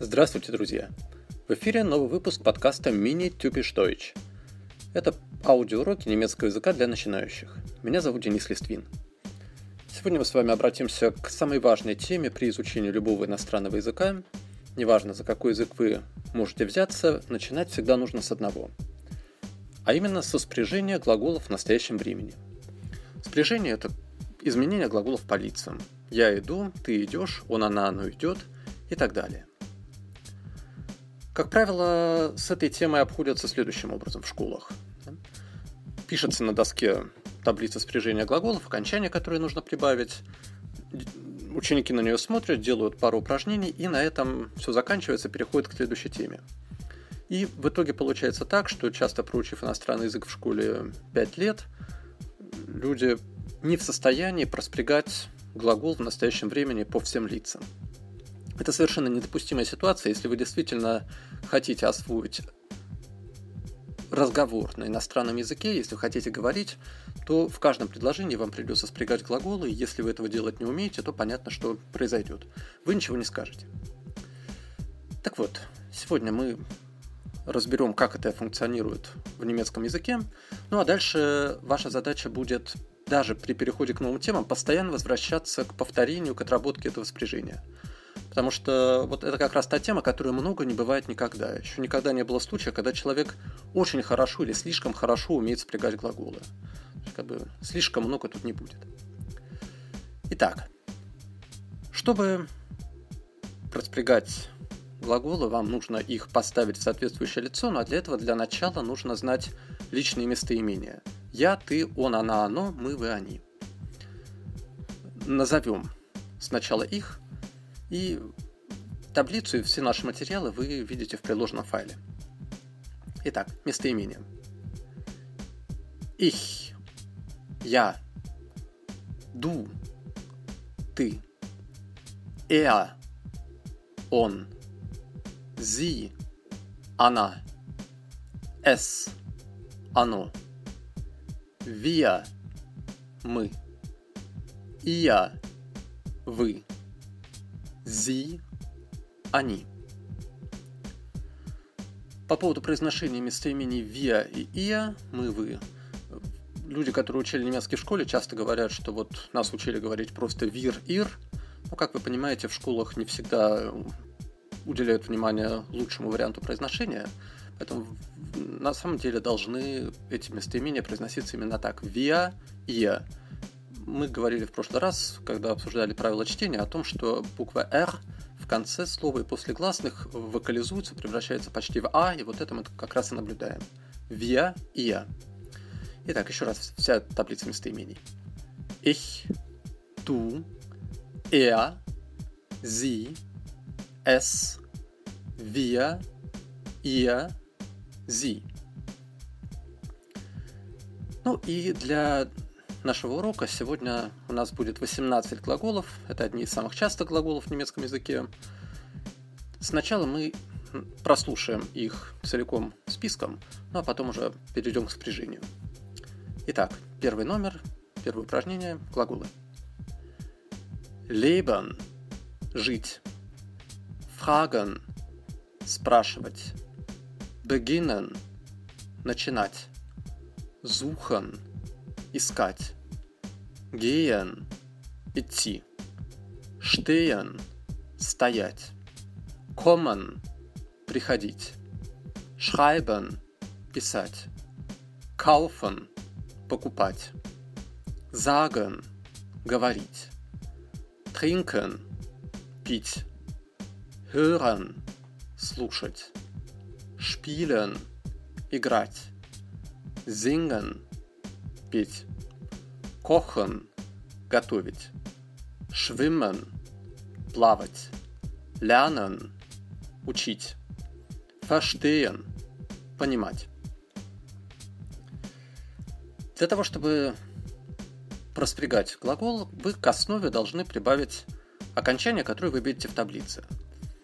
Здравствуйте, друзья! В эфире новый выпуск подкаста Mini Typisch Deutsch. Это аудиоуроки немецкого языка для начинающих. Меня зовут Денис Листвин. Сегодня мы с вами обратимся к самой важной теме при изучении любого иностранного языка. Неважно, за какой язык вы можете взяться, начинать всегда нужно с одного. А именно со спряжения глаголов в настоящем времени. Спряжение – это изменение глаголов по лицам. Я иду, ты идешь, он, она, оно идет и так далее – как правило, с этой темой обходятся следующим образом в школах. Пишется на доске таблица спряжения глаголов, окончания, которые нужно прибавить. Ученики на нее смотрят, делают пару упражнений, и на этом все заканчивается, переходит к следующей теме. И в итоге получается так, что часто проучив иностранный язык в школе 5 лет, люди не в состоянии проспрягать глагол в настоящем времени по всем лицам. Это совершенно недопустимая ситуация, если вы действительно хотите освоить разговор на иностранном языке, если вы хотите говорить, то в каждом предложении вам придется спрягать глаголы, и если вы этого делать не умеете, то понятно, что произойдет. Вы ничего не скажете. Так вот, сегодня мы разберем, как это функционирует в немецком языке. Ну а дальше ваша задача будет даже при переходе к новым темам постоянно возвращаться к повторению, к отработке этого спряжения – Потому что вот это как раз та тема, которой много не бывает никогда. Еще никогда не было случая, когда человек очень хорошо или слишком хорошо умеет спрягать глаголы. Как бы слишком много тут не будет. Итак, чтобы распрягать глаголы, вам нужно их поставить в соответствующее лицо, но для этого для начала нужно знать личные местоимения. Я, ты, он, она, оно, мы, вы, они. Назовем сначала их, и таблицу и все наши материалы вы видите в приложенном файле. Итак, местоимение. Ich, я, du, ты, er, он, sie, она, es, оно, wir, мы, ihr, вы, Sie, они. По поводу произношения местоимений «виа» и «ия» мы «вы». Люди, которые учили немецкий в школе, часто говорят, что вот нас учили говорить просто «вир», «ир». Но, как вы понимаете, в школах не всегда уделяют внимание лучшему варианту произношения, поэтому на самом деле должны эти местоимения произноситься именно так. «Виа», «ия» мы говорили в прошлый раз, когда обсуждали правила чтения, о том, что буква «р» в конце слова и после гласных вокализуется, превращается почти в «а», и вот это мы как раз и наблюдаем. И «я». Итак, еще раз вся таблица местоимений. Ich, du, er, sie, es, wir, ihr, sie. Ну и для нашего урока. Сегодня у нас будет 18 глаголов. Это одни из самых частых глаголов в немецком языке. Сначала мы прослушаем их целиком списком, ну а потом уже перейдем к спряжению. Итак, первый номер, первое упражнение, глаголы. Leben – жить. Fragen – спрашивать. Beginnen – начинать. Suchen – искать. Gehen – идти. Stehen – стоять. Kommen – приходить. Schreiben – писать. Kaufen – покупать. Sagen – говорить. Trinken – пить. Hören – слушать. Spielen – играть. Singen – петь. Kochen – готовить. Schwimmen – плавать. Lernen – учить. Verstehen – понимать. Для того, чтобы проспрягать глагол, вы к основе должны прибавить окончание, которое вы видите в таблице.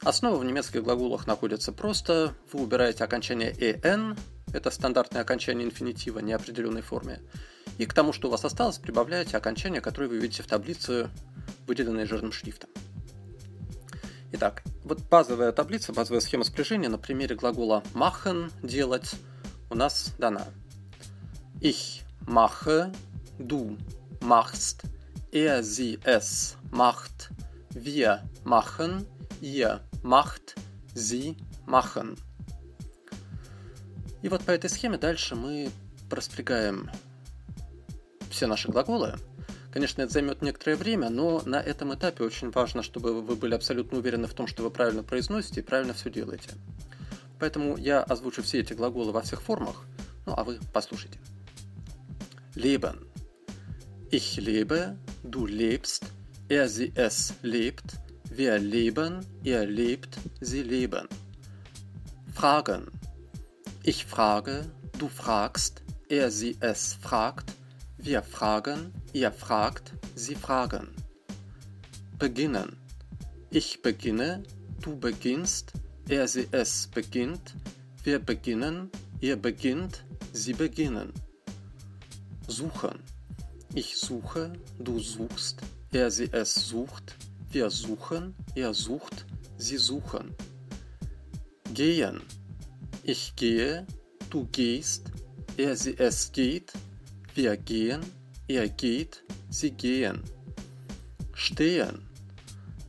Основа в немецких глаголах находится просто. Вы убираете окончание «en», это стандартное окончание инфинитива неопределенной форме. И к тому, что у вас осталось, прибавляете окончание, которое вы видите в таблице, выделенной жирным шрифтом. Итак, вот базовая таблица, базовая схема спряжения на примере глагола machen – делать у нас дана. Ich mache, du machst, er, sie, es macht, wir machen, ihr macht, sie machen. И вот по этой схеме дальше мы распрягаем все наши глаголы. Конечно, это займет некоторое время, но на этом этапе очень важно, чтобы вы были абсолютно уверены в том, что вы правильно произносите и правильно все делаете. Поэтому я озвучу все эти глаголы во всех формах, ну а вы послушайте. Leben. Ich lebe, du lebst, er, sie, es lebt, wir leben, ihr lebt, sie leben. Fragen. Ich frage, du fragst, er, sie, es fragt, wir fragen, ihr fragt, sie fragen. Beginnen. Ich beginne, du beginnst, er, sie, es beginnt, wir beginnen, ihr beginnt, sie beginnen. Suchen. Ich suche, du suchst, er, sie, es sucht, wir suchen, er sucht, sie suchen. Gehen. Ich gehe, du gehst, er, sie, es geht, wir gehen, er geht, sie gehen. Stehen.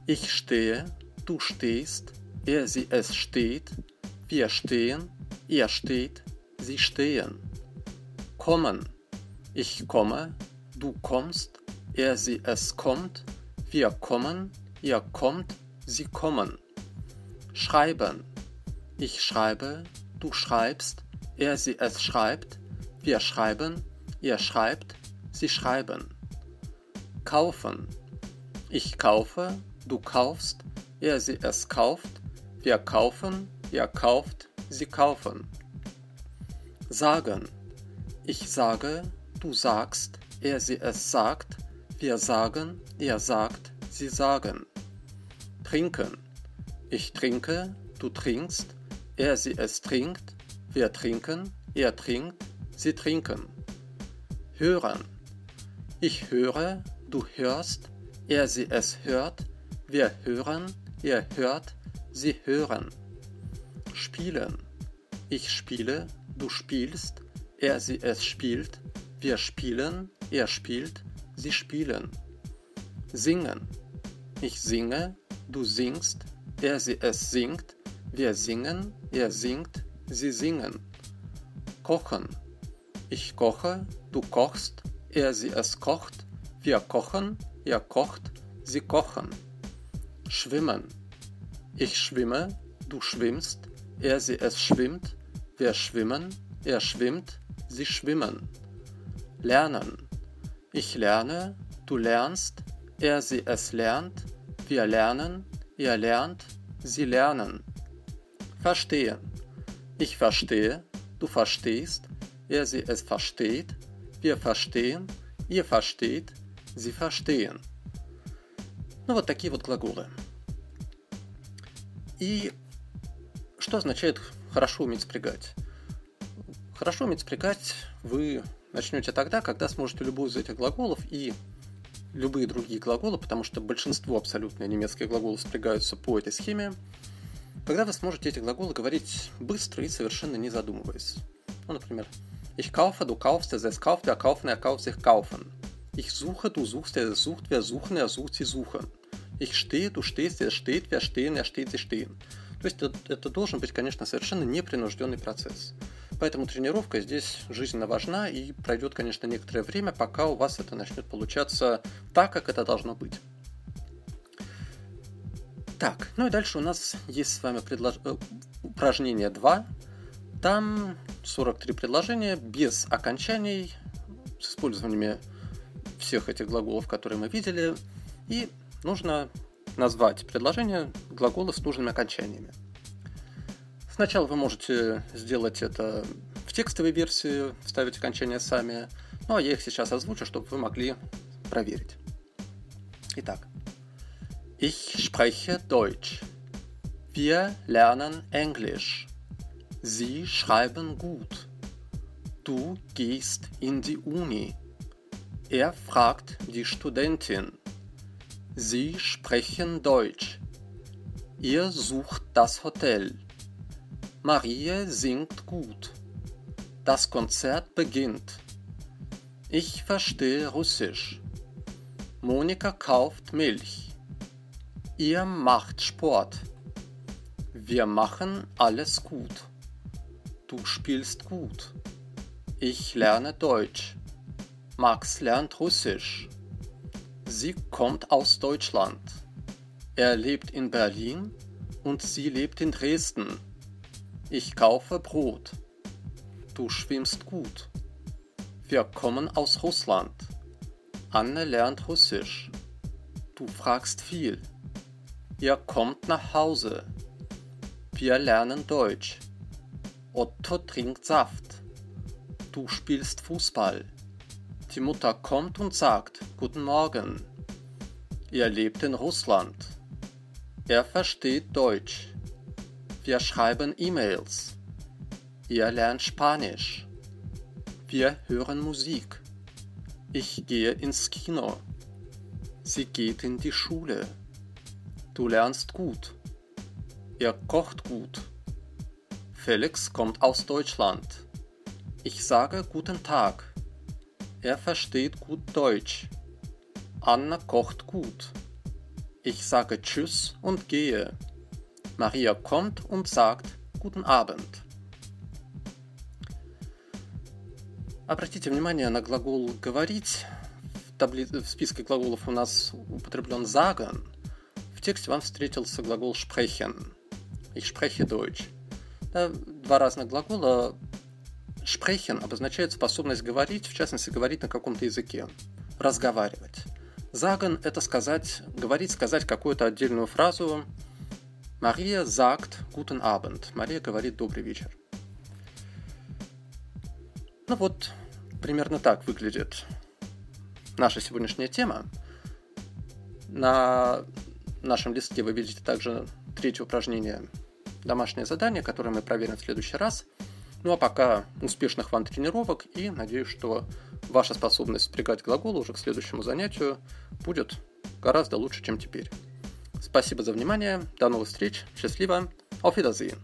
Ich stehe, du stehst, er, sie, es steht, wir stehen, er steht, sie stehen. Kommen. Ich komme, du kommst, er, sie, es kommt, wir kommen, ihr kommt, sie kommen. Schreiben. Ich schreibe, du schreibst, er, sie, es schreibt, wir schreiben, ihr schreibt, sie schreiben. Kaufen. Ich kaufe, du kaufst, er, sie, es kauft, wir kaufen, ihr kauft, sie kaufen. Sagen. Ich sage, du sagst, er, sie, es sagt, wir sagen, ihr sagt, sie sagen. Trinken. Ich trinke, du trinkst, er, sie, es trinkt, wir trinken, er trinkt, sie trinken. Hören. Ich höre, du hörst, er, sie, es hört, wir hören, ihr hört, sie hören. Spielen. Ich spiele, du spielst, er, sie, es spielt, wir spielen, er spielt, sie spielen. Singen. Ich singe, du singst, er, sie, es singt, wir singen, er singt, sie singen. Kochen. Ich koche, du kochst, er, sie, es kocht, wir kochen, er kocht, sie kochen. Schwimmen. Ich schwimme, du schwimmst, er, sie, es schwimmt, wir schwimmen, er schwimmt, sie schwimmen. Lernen. Ich lerne, du lernst, er, sie, es lernt, wir lernen, er lernt, sie lernen. Verstehen. Ich verstehe, du verstehst, er, sie, es versteht, wir verstehen, ihr versteht, sie verstehen. Ну вот такие вот глаголы. И что означает хорошо уметь спрягать? Хорошо уметь спрягать вы начнете тогда, когда сможете любой из этих глаголов и любые другие глаголы, потому что большинство абсолютно немецких глаголов спрягаются по этой схеме, когда вы сможете эти глаголы говорить быстро и совершенно не задумываясь. Ну, например, Ich kaufe, du kaufst, es kauft, der kaufen, er kauft sich kaufen. Ich suche, du suchst, er sucht, wir suchen, er sucht, sie suchen. Ich stehe, du stehst, er steht, wir stehen, er steht, sie stehen. То есть это, это должен быть, конечно, совершенно непринужденный процесс. Поэтому тренировка здесь жизненно важна и пройдет, конечно, некоторое время, пока у вас это начнет получаться так, как это должно быть. Так, ну и дальше у нас есть с вами предлож... Э, упражнение 2. Там 43 предложения без окончаний, с использованием всех этих глаголов, которые мы видели. И нужно назвать предложение глагола с нужными окончаниями. Сначала вы можете сделать это в текстовой версии, вставить окончания сами, ну а я их сейчас озвучу, чтобы вы могли проверить. Итак, Ich spreche Deutsch. Wir lernen Englisch. Sie schreiben gut. Du gehst in die Uni. Er fragt die Studentin. Sie sprechen Deutsch. Ihr sucht das Hotel. Marie singt gut. Das Konzert beginnt. Ich verstehe Russisch. Monika kauft Milch. Ihr macht Sport. Wir machen alles gut. Du spielst gut. Ich lerne Deutsch. Max lernt Russisch. Sie kommt aus Deutschland. Er lebt in Berlin und sie lebt in Dresden. Ich kaufe Brot. Du schwimmst gut. Wir kommen aus Russland. Anne lernt Russisch. Du fragst viel. Ihr kommt nach Hause. Wir lernen Deutsch. Otto trinkt Saft du spielst Fußball. Die Mutter kommt und sagt Guten Morgen. Er lebt in Russland. Er versteht Deutsch. Wir schreiben E-Mails. Er lernt Spanisch. Wir hören Musik. Ich gehe ins Kino. Sie geht in die Schule. Du lernst gut. Er kocht gut. Felix kommt aus Deutschland. Ich sage guten Tag. Er versteht gut Deutsch. Anna kocht gut. Ich sage Tschüss und gehe. Maria kommt und sagt Guten Abend. Обратите внимание на глагол «говорить». В, табли... в списке глаголов у нас употреблен «sagen». В тексте вам встретился глагол «sprechen». Ich spreche Deutsch. Да, два разных глагола Sprechen обозначает способность говорить, в частности, говорить на каком-то языке, разговаривать. Sagen – это сказать, говорить, сказать какую-то отдельную фразу. Мария sagt guten Abend. Мария говорит добрый вечер. Ну вот, примерно так выглядит наша сегодняшняя тема. На нашем листке вы видите также третье упражнение домашнее задание, которое мы проверим в следующий раз – ну а пока успешных вам тренировок и надеюсь, что ваша способность спрягать глаголы уже к следующему занятию будет гораздо лучше, чем теперь. Спасибо за внимание, до новых встреч, счастливо, auf Wiedersehen.